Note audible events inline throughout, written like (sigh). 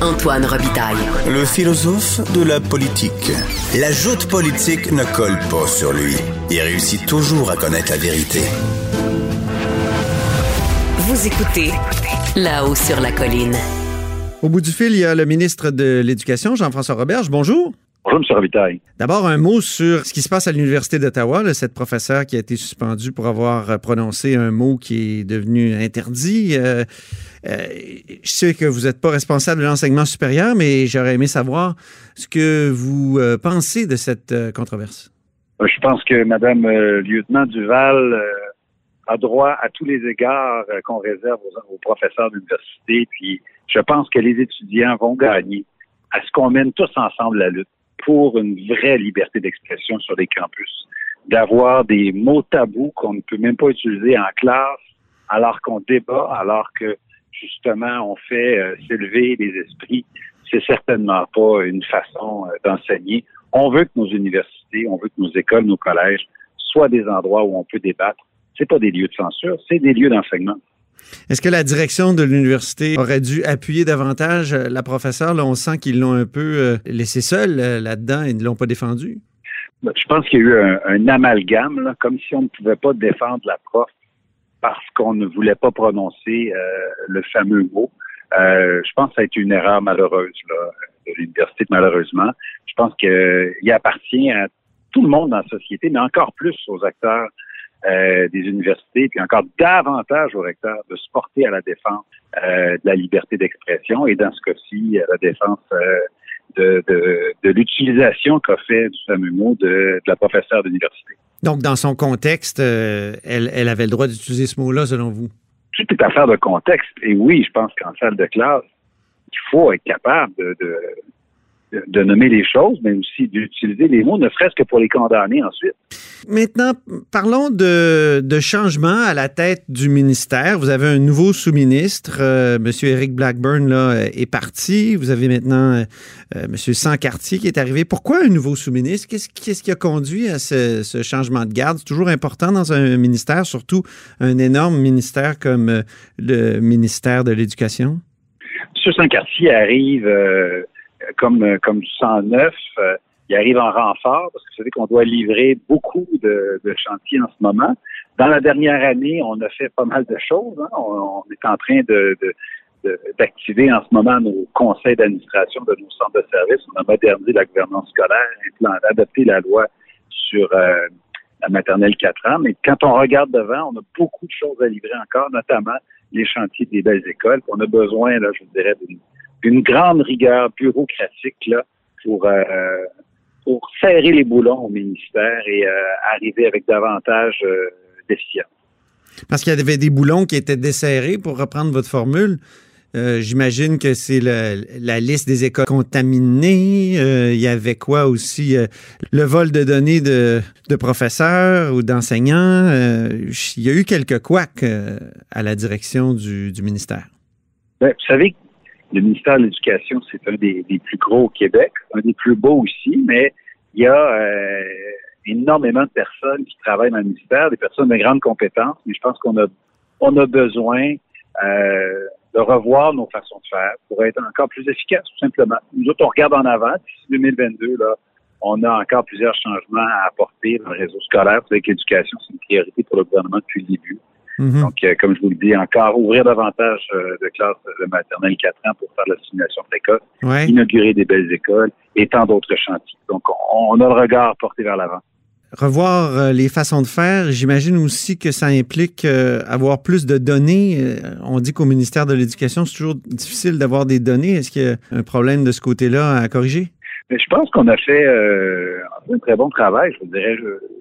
Antoine Robitaille. Le philosophe de la politique. La joute politique ne colle pas sur lui. Il réussit toujours à connaître la vérité. Vous écoutez là-haut sur la colline. Au bout du fil, il y a le ministre de l'Éducation, Jean-François Roberge. Bonjour. Bonjour, M. Robitaille. D'abord, un mot sur ce qui se passe à l'Université d'Ottawa, cette professeure qui a été suspendue pour avoir prononcé un mot qui est devenu interdit. Euh, euh, je sais que vous n'êtes pas responsable de l'enseignement supérieur, mais j'aurais aimé savoir ce que vous euh, pensez de cette controverse. Je pense que Mme lieutenant Duval a droit à tous les égards qu'on réserve aux, aux professeurs d'université. Puis, je pense que les étudiants vont gagner à ce qu'on mène tous ensemble la lutte pour une vraie liberté d'expression sur les campus, d'avoir des mots tabous qu'on ne peut même pas utiliser en classe alors qu'on débat, alors que justement on fait euh, s'élever les esprits. C'est certainement pas une façon euh, d'enseigner. On veut que nos universités, on veut que nos écoles, nos collèges soient des endroits où on peut débattre. C'est pas des lieux de censure, c'est des lieux d'enseignement. Est-ce que la direction de l'université aurait dû appuyer davantage euh, la professeure? Là, on sent qu'ils l'ont un peu euh, laissé seule euh, là-dedans et ne l'ont pas défendu. Ben, je pense qu'il y a eu un, amalgame, comme si on ne pouvait pas défendre la prof parce qu'on ne voulait pas prononcer le fameux mot. je pense que ça a été une erreur malheureuse de l'université, malheureusement. Je pense qu'il appartient à tout le monde dans la société, mais encore plus aux acteurs euh, des universités, puis encore davantage aux recteurs de se porter à la défense euh, de la liberté d'expression et dans ce cas-ci, à la défense euh, de, de, de l'utilisation qu'a fait du fameux mot de, de la professeure d'université. Donc, dans son contexte, elle, elle avait le droit d'utiliser ce mot-là, selon vous? Tout est affaire de contexte. Et oui, je pense qu'en salle de classe, il faut être capable de, de de nommer les choses, mais aussi d'utiliser les mots, ne serait-ce que pour les condamner ensuite. Maintenant, parlons de, de changement à la tête du ministère. Vous avez un nouveau sous-ministre, euh, M. Eric Blackburn là, est parti. Vous avez maintenant euh, euh, M. Sancartier qui est arrivé. Pourquoi un nouveau sous-ministre? Qu'est-ce, qu'est-ce qui a conduit à ce, ce changement de garde? C'est toujours important dans un ministère, surtout un énorme ministère comme euh, le ministère de l'Éducation. M. Sancartier arrive euh, comme du 109, euh, il arrive en renfort parce que vous savez qu'on doit livrer beaucoup de, de, chantiers en ce moment. Dans la dernière année, on a fait pas mal de choses. Hein. On, est en train de, d'activer en ce moment nos conseils d'administration de nos centres de services. On a modernisé la gouvernance scolaire, adapté la loi sur euh, la maternelle 4 ans. Mais quand on regarde devant, on a beaucoup de choses à livrer encore, notamment les chantiers des belles écoles. On a besoin, là, je vous dirais, d'une une grande rigueur bureaucratique là, pour, euh, pour serrer les boulons au ministère et euh, arriver avec davantage euh, d'efficience. Parce qu'il y avait des boulons qui étaient desserrés, pour reprendre votre formule. J'imagine que c'est la liste des écoles contaminées. il y avait quoi aussi? le vol de données de, de professeurs ou d'enseignants. il y a eu quelques couacs à la direction du, du ministère. Bien, vous savez, le ministère de l'Éducation, c'est un des, plus gros au Québec, un des plus beaux aussi, mais il y a euh, énormément de personnes qui travaillent dans le ministère, des personnes de grandes compétences, mais je pense qu'on a, on a besoin euh, de revoir nos façons de faire pour être encore plus efficaces, tout simplement. Nous autres, on regarde en avant, d'ici 2022, là, on a encore plusieurs changements à apporter dans le réseau scolaire. Vous savez que l'éducation, c'est une priorité pour le gouvernement depuis le début. Mhm. Donc, euh, comme je vous le dis, encore ouvrir davantage euh, de classes de maternelle 4 ans pour faire la simulation précoce, inaugurer des belles écoles et tant d'autres chantiers. Donc, on, a le regard porté vers l'avant. Revoir euh, les façons de faire, j'imagine aussi que ça implique avoir plus de données. On dit qu'au ministère de l'Éducation, c'est toujours difficile d'avoir des données. Est-ce qu'il y a un problème de ce côté-là à corriger? Mais je pense qu'on a fait un très bon travail, je vous dirais.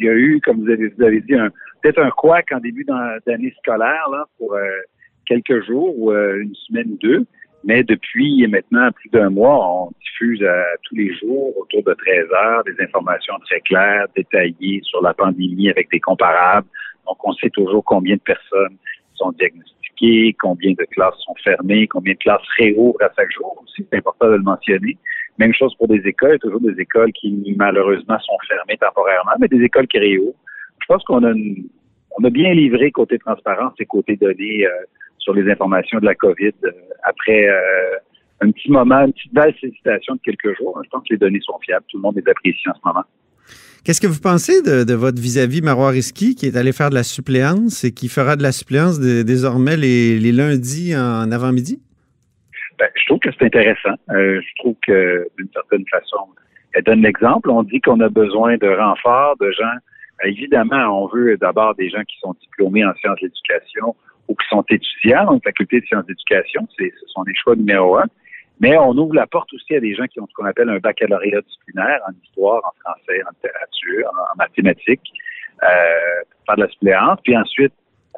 il y a eu, comme vous avez, vous avez dit, un, peut-être un couac en début d'année scolaire là, pour euh, quelques jours ou euh, une semaine ou deux. Mais depuis maintenant plus d'un mois, on diffuse tous les jours, autour de 13 heures, des informations très claires, détaillées sur la pandémie avec des comparables. Donc, on sait toujours combien de personnes sont diagnostiquées, combien de classes sont fermées, combien de classes réouvrent à chaque jour. C'est important de le mentionner. Même chose pour des écoles, toujours des écoles qui malheureusement sont fermées temporairement, mais des écoles qui réouvrent. Je pense qu'on a une, on a bien livré côté transparence et côté données euh, sur les informations de la COVID euh, après euh, un petit moment, une petite belle sollicitation de quelques jours. Je pense que les données sont fiables. Tout le monde les apprécie en ce moment. Qu'est-ce que vous pensez de, votre vis-à-vis Marois Risky qui est allé faire de la suppléance et qui fera de la suppléance désormais les, lundis en avant-midi? Ben, je trouve que c'est intéressant. Euh, je trouve que d'une certaine façon, elle donne l'exemple. On dit qu'on a besoin de renforts, de gens. Évidemment, on veut d'abord des gens qui sont diplômés en sciences de l'éducation ou qui sont étudiants en faculté de sciences d'éducation. Ce sont les choix numéro un. Mais on ouvre la porte aussi à des gens qui ont ce qu'on appelle un baccalauréat disciplinaire en histoire, en français, en littérature, en, mathématiques, euh, faire de la suppléance. Puis ensuite,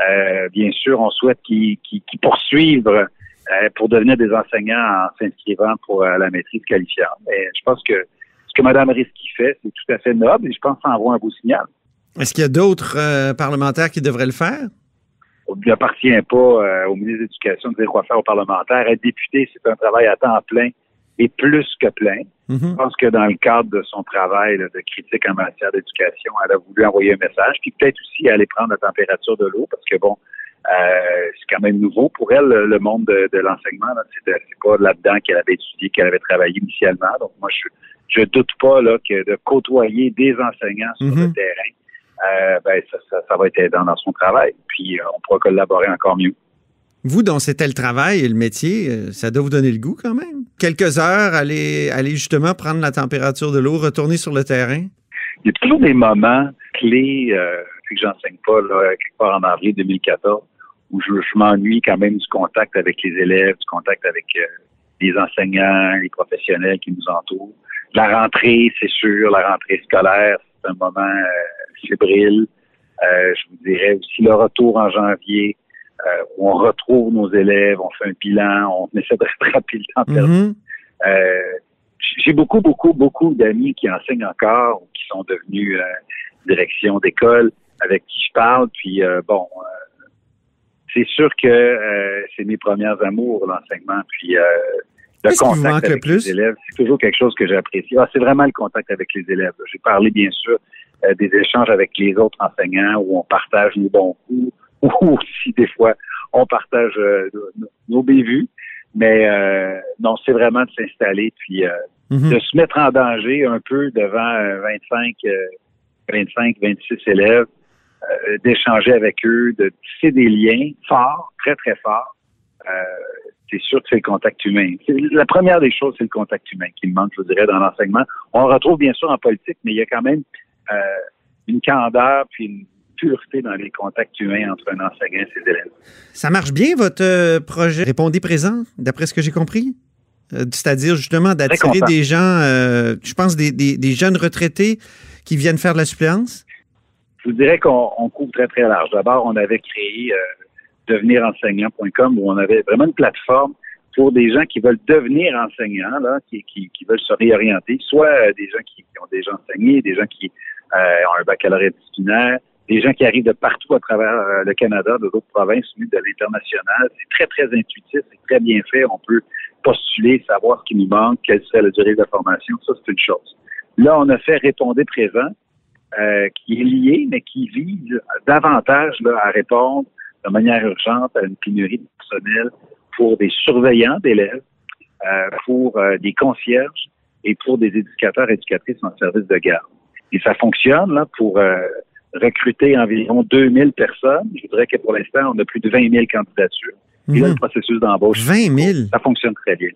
euh, bien sûr, on souhaite qu'ils poursuivent euh, pour devenir des enseignants en s'inscrivant pour euh, la maîtrise qualifiante. Mais je pense que ce que Mme Risky fait, c'est tout à fait noble et je pense que ça envoie un beau signal. Est-ce qu'il y a d'autres euh, parlementaires qui devraient le faire? Il n'appartient pas euh, au ministre de l'Éducation de dire quoi faire aux parlementaires. Être député, c'est un travail à temps plein et plus que plein. Mm-hmm. Je pense que dans le cadre de son travail de critique en matière d'éducation, elle a voulu envoyer un message, puis peut-être aussi aller prendre la température de l'eau, parce que bon, euh, c'est quand même nouveau pour elle, le monde de, l'enseignement. C'est pas là-dedans qu'elle avait étudié, qu'elle avait travaillé initialement. Donc moi, je je doute pas là, que de côtoyer des enseignants sur le mm-hmm. terrain, euh, ben, ça, va être aidant dans son travail. Puis euh, on pourra collaborer encore mieux. Vous, dont c'était le travail et le métier, euh, ça doit vous donner le goût quand même. Quelques heures, aller, aller justement prendre la température de l'eau, retourner sur le terrain. Il y a toujours des moments clés euh, que j'enseigne pas là, quelque part en avril 2014 où je, m'ennuie quand même du contact avec les élèves, du contact avec les enseignants, les professionnels qui nous entourent. La rentrée, c'est sûr, la rentrée scolaire, c'est un moment fébrile. Euh, je vous dirais aussi le retour en janvier, euh, où on retrouve nos élèves, on fait un bilan, on (laughs) essaie de rattraper le temps perdu. Mm-hmm. Euh, j'ai beaucoup, beaucoup, beaucoup d'amis qui enseignent encore ou qui sont devenus direction d'école avec qui je parle. Puis bon, c'est sûr que c'est mes premières amours, l'enseignement. Puis le contact avec les élèves, c'est toujours quelque chose que j'apprécie. Ah, c'est vraiment le contact avec les élèves. J'ai parlé bien sûr euh, des échanges avec les autres enseignants où on partage les bons coups (laughs) ou aussi des fois on partage euh, nos bévues. Mais euh, non, c'est vraiment de s'installer puis mhm. de se mettre en danger un peu devant 25, 25, 26 élèves, d'échanger avec eux, de tisser des liens forts, très, très forts. c'est sûr que c'est le contact humain. La première des choses, c'est le contact humain qui me manque, je vous dirais, dans l'enseignement. On le retrouve bien sûr en politique, mais il y a quand même euh, une candeur puis une pureté dans les contacts humains entre un enseignant et ses élèves. Ça marche bien, votre euh, projet? Répondez présent, d'après ce que j'ai compris? Euh, c'est-à-dire justement d'attirer des gens, je pense des, jeunes retraités qui viennent faire de la suppléance? Je vous dirais qu'on couvre très, très large. D'abord, on avait créé devenirenseignant.com où on avait vraiment une plateforme pour des gens qui veulent devenir enseignants, là, qui, veulent se réorienter, soit des gens qui, ont déjà enseigné, des gens qui un baccalauréat disciplinaire, des gens qui arrivent de partout à travers euh, le Canada, de d'autres provinces, de l'international. C'est très, très intuitif, c'est très bien fait. On peut postuler, savoir ce qui nous manque, quelle serait la durée de la formation. Ça, c'est une chose. Là, on a fait répondre présent, euh, qui est lié, mais qui vise davantage là, à répondre de manière urgente à une pénurie de personnel pour des surveillants d'élèves, euh, pour euh, des concierges et pour des éducateurs et éducatrices en service de garde. Et ça fonctionne là, pour euh, recruter environ 2000 personnes. Je voudrais que pour l'instant, on a plus de 20 000 candidatures. Et là, le mhm. processus d'embauche. 20 000? Ça fonctionne très bien.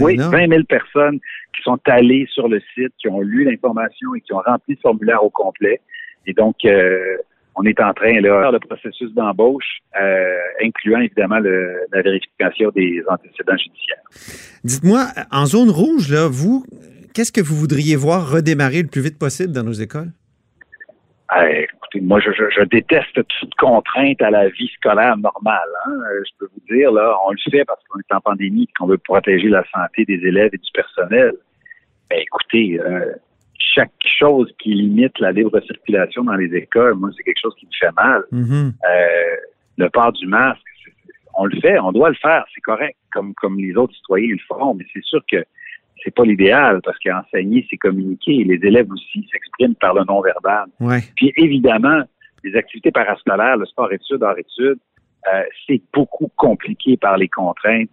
Oui, 20 000 personnes qui sont allées sur le site, qui ont lu l'information et qui ont rempli le formulaire au complet. Et donc, euh, on est en train de faire le processus d'embauche, euh, incluant évidemment la vérification des antécédents judiciaires. Dites-moi, en zone rouge, là, vous, qu'est-ce que vous voudriez voir redémarrer le plus vite possible dans nos écoles? Euh, écoutez, moi, je, déteste toute contrainte à la vie scolaire normale. Hein. Euh, je peux vous dire, là, on le fait parce qu'on est en pandémie, qu'on veut protéger la santé des élèves et du personnel. Ben, écoutez, chaque chose qui limite la libre circulation dans les écoles, moi, c'est quelque chose qui me fait mal. Mm-hmm. Euh, le port du masque, on le fait, on doit le faire, c'est correct, comme, comme les autres citoyens le font, mais c'est sûr que c'est pas l'idéal parce qu'enseigner, c'est communiquer. Les élèves aussi s'expriment par le non-verbal. Puis évidemment, les activités parascolaires, le sport-études, hors-études, euh, c'est beaucoup compliqué par les contraintes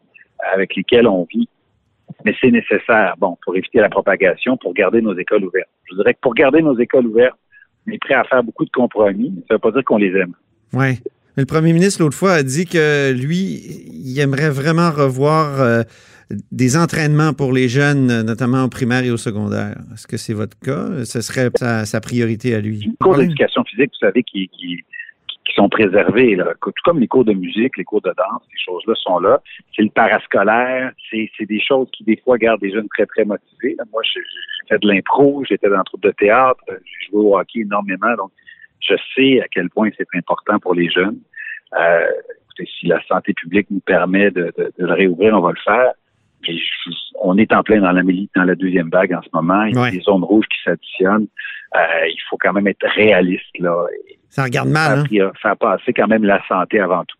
avec lesquelles on vit. mais c'est nécessaire, bon, pour éviter la propagation, pour garder nos écoles ouvertes. Je dirais que pour garder nos écoles ouvertes, on est prêt à faire beaucoup de compromis. Ça ne veut pas dire qu'on les aime. Oui. Le premier ministre, l'autre fois, a dit que lui, il aimerait vraiment revoir euh, des entraînements pour les jeunes, notamment au primaire et au secondaire. Est-ce que c'est votre cas? Ce serait sa, priorité à lui? Les cours d'éducation physique, vous savez, qui, sont préservés, là. tout comme les cours de musique, les cours de danse, ces choses-là sont là. C'est le parascolaire, c'est, des choses qui, des fois, gardent des jeunes très, très motivés. Moi, j'ai fait de l'impro, j'étais dans un troupe de théâtre, j'ai joué au hockey énormément, donc je sais à quel point c'est important pour les jeunes. Euh, si la santé publique nous permet de le réouvrir, on va le faire. Mais on est en plein dans la, dans la deuxième vague en ce moment. Il y a des zones rouges qui s'additionnent. Euh, il faut quand même être réaliste là. Ça regarde mal. Hein? Faire passer quand même la santé avant tout.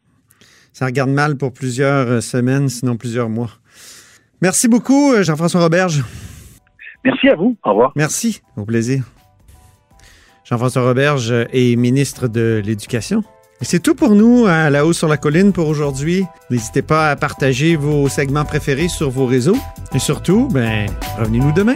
Ça regarde mal pour plusieurs euh, semaines, sinon plusieurs mois. Merci beaucoup, euh, Jean-François Roberge. Merci à vous. Au revoir. Merci. Au plaisir. Jean-François Roberge est ministre de l'Éducation. C'est tout pour nous à La Haut sur la Colline pour aujourd'hui. N'hésitez pas à partager vos segments préférés sur vos réseaux. Et surtout, ben, revenez-nous demain.